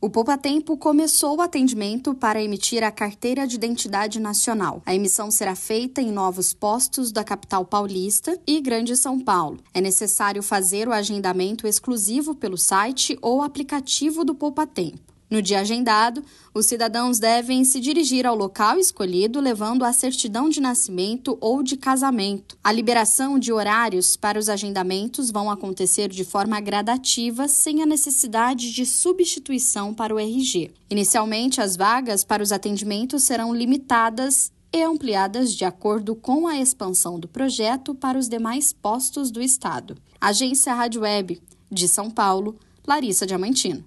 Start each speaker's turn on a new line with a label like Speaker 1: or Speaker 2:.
Speaker 1: O Poupa Tempo começou o atendimento para emitir a carteira de identidade nacional. A emissão será feita em novos postos da capital paulista e Grande São Paulo. É necessário fazer o agendamento exclusivo pelo site ou aplicativo do Poupa Tempo. No dia agendado, os cidadãos devem se dirigir ao local escolhido levando a certidão de nascimento ou de casamento. A liberação de horários para os agendamentos vão acontecer de forma gradativa, sem a necessidade de substituição para o RG. Inicialmente, as vagas para os atendimentos serão limitadas e ampliadas de acordo com a expansão do projeto para os demais postos do estado. Agência Rádio Web de São Paulo, Larissa Diamantino.